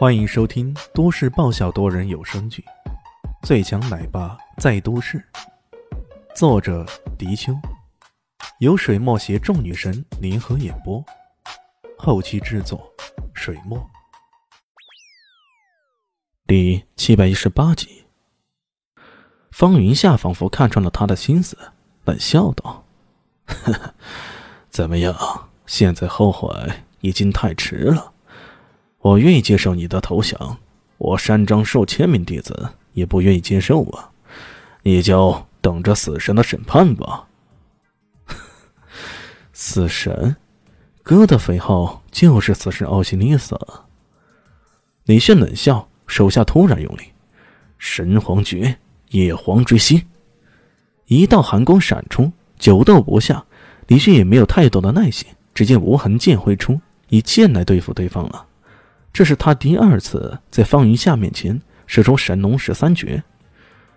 欢迎收听都市爆笑多人有声剧《最强奶爸在都市》，作者：迪秋，由水墨携众女神联合演播，后期制作：水墨。第七百一十八集，方云夏仿佛看穿了他的心思，冷笑道：“呵呵，怎么样？现在后悔已经太迟了。”我愿意接受你的投降，我山庄数千名弟子也不愿意接受啊！你就等着死神的审判吧。死神，哥的肥号就是死神奥西里斯。李炫冷笑，手下突然用力，神皇诀，野皇追星，一道寒光闪出，久斗不下，李迅也没有太多的耐心，只见无痕剑挥出，以剑来对付对方了。这是他第二次在方云夏面前使出神龙十三绝。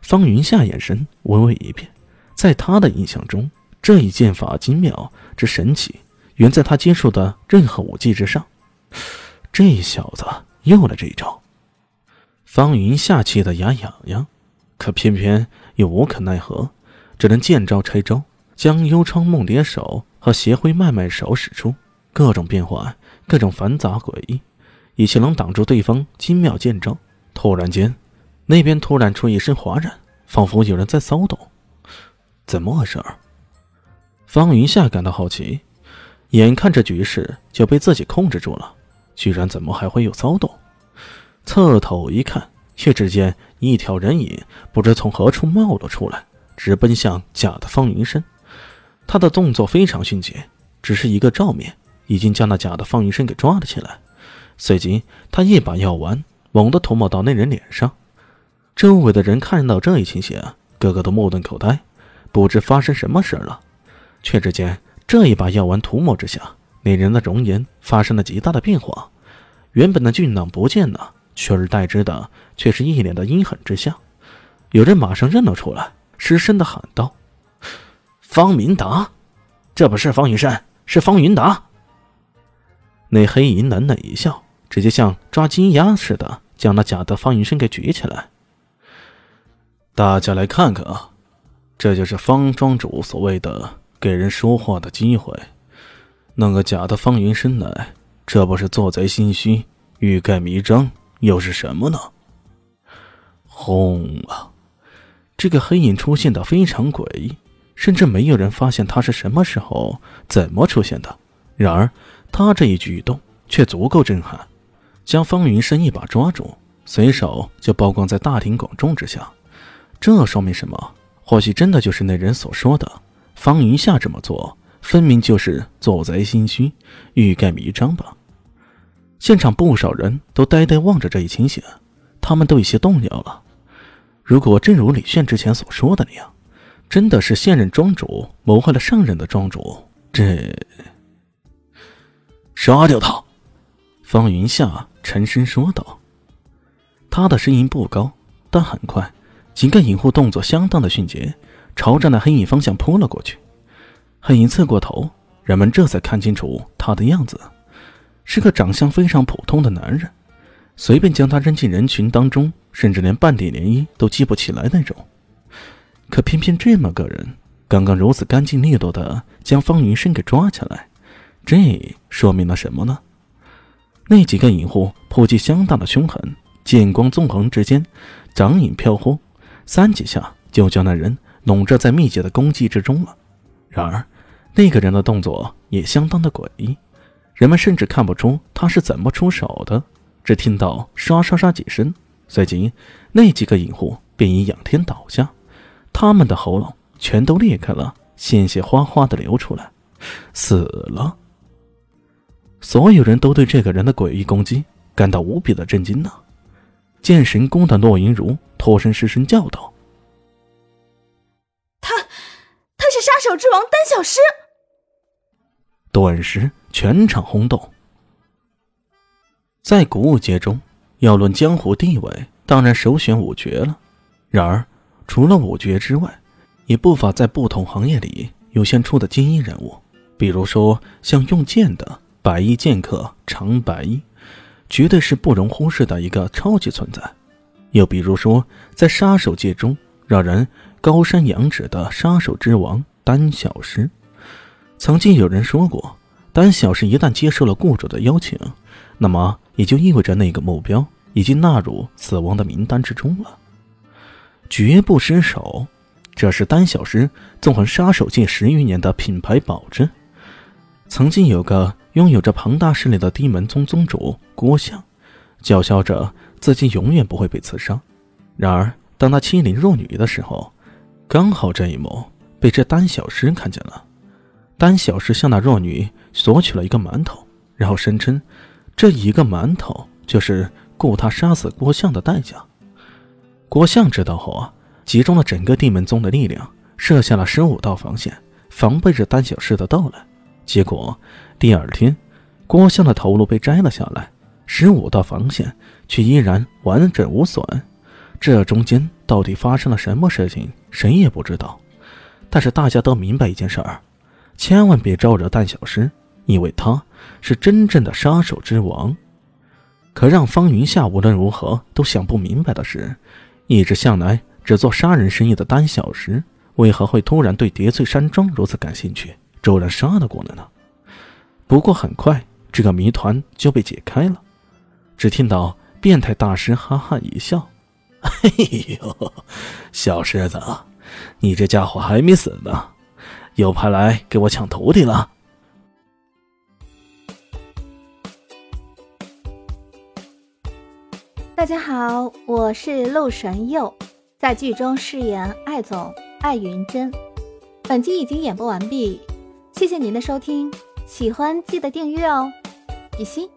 方云夏眼神微微一变，在他的印象中，这一剑法精妙之神奇，远在他接触的任何武技之上。这小子又来这一招，方云夏气得牙痒痒，可偏偏又无可奈何，只能见招拆招，将幽窗梦蝶手和邪灰脉脉手使出，各种变换，各种繁杂诡异。以其能挡住对方精妙剑招。突然间，那边突然出一声哗然，仿佛有人在骚动。怎么回事？方云夏感到好奇，眼看着局势就被自己控制住了，居然怎么还会有骚动？侧头一看，却只见一条人影不知从何处冒了出来，直奔向假的方云深。他的动作非常迅捷，只是一个照面，已经将那假的方云深给抓了起来。随即，他一把药丸猛地涂抹到那人脸上。周围的人看到这一情形，个个都目瞪口呆，不知发生什么事了。却只见这一把药丸涂抹之下，那人的容颜发生了极大的变化，原本的俊朗不见了，取而代之的却是一脸的阴狠之相。有人马上认了出来，失声的喊道：“方明达，这不是方云山，是方云达。”那黑影冷冷一笑。直接像抓金鸭似的将那假的方云深给举起来。大家来看看啊，这就是方庄主所谓的给人说话的机会。弄个假的方云深来，这不是做贼心虚、欲盖弥彰，又是什么呢？轰啊！这个黑影出现的非常诡异，甚至没有人发现他是什么时候、怎么出现的。然而，他这一举动却足够震撼。将方云深一把抓住，随手就曝光在大庭广众之下。这说明什么？或许真的就是那人所说的，方云夏这么做，分明就是做贼心虚、欲盖弥彰吧。现场不少人都呆呆望着这一情形，他们都有些动摇了。如果真如李炫之前所说的那样，真的是现任庄主谋害了上任的庄主，这杀掉他！方云夏。沉声说道：“他的声音不高，但很快，几个隐护动作相当的迅捷，朝着那黑影方向扑了过去。黑影侧过头，人们这才看清楚他的样子，是个长相非常普通的男人。随便将他扔进人群当中，甚至连半点涟漪都激不起来那种。可偏偏这么个人，刚刚如此干净利落的将方云深给抓起来，这说明了什么呢？”那几个影护扑击相当的凶狠，剑光纵横之间，掌影飘忽，三几下就将那人笼罩在密集的攻击之中了。然而，那个人的动作也相当的诡异，人们甚至看不出他是怎么出手的。只听到刷刷刷几声，随即那几个影护便已仰天倒下，他们的喉咙全都裂开了，鲜血哗哗的流出来，死了。所有人都对这个人的诡异攻击感到无比的震惊呢。剑神宫的洛云如脱身失声叫道：“他，他是杀手之王丹小诗。”顿时全场轰动。在古武界中，要论江湖地位，当然首选五绝了。然而，除了五绝之外，也不乏在不同行业里涌现出的精英人物，比如说像用剑的。白衣剑客常白衣，绝对是不容忽视的一个超级存在。又比如说，在杀手界中，让人高山仰止的杀手之王丹小师，曾经有人说过，丹小师一旦接受了雇主的邀请，那么也就意味着那个目标已经纳入死亡的名单之中了，绝不失手。这是丹小师纵横杀手界十余年的品牌保证。曾经有个拥有着庞大势力的地门宗宗主郭相，叫嚣着自己永远不会被刺杀。然而，当他欺凌弱女的时候，刚好这一幕被这丹小师看见了。丹小师向那弱女索取了一个馒头，然后声称，这一个馒头就是雇他杀死郭相的代价。郭相知道后啊。集中了整个地门宗的力量，设下了十五道防线，防备着丹小师的到来。结果第二天，郭襄的头颅被摘了下来，十五道防线却依然完整无损。这中间到底发生了什么事情，谁也不知道。但是大家都明白一件事儿：千万别招惹丹小师，因为他是真正的杀手之王。可让方云夏无论如何都想不明白的是，一直向来。只做杀人生意的丹小石，为何会突然对叠翠山庄如此感兴趣，骤然杀了过来呢？不过很快，这个谜团就被解开了。只听到变态大师哈哈一笑：“哎呦，小狮子，你这家伙还没死呢，又派来给我抢徒弟了。”大家好，我是陆神佑。在剧中饰演艾总艾云珍，本集已经演播完毕，谢谢您的收听，喜欢记得订阅哦，比心。